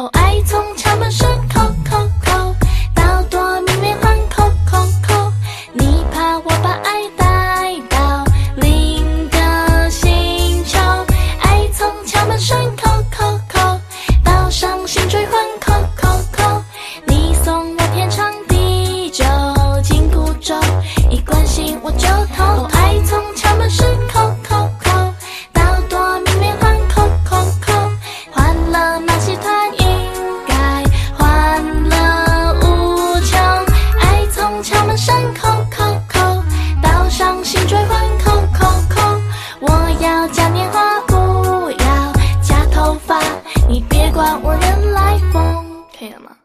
哦，爱从敲门声，扣扣扣，到多米米环，扣扣扣。你怕我把爱带到另一个星球？爱从敲门声，扣扣扣，到伤心追魂，扣扣扣。你送我天长地久紧箍咒。上扣扣扣到上新春换扣扣扣我要嘉年华不要假头发你别管我人来疯可以了吗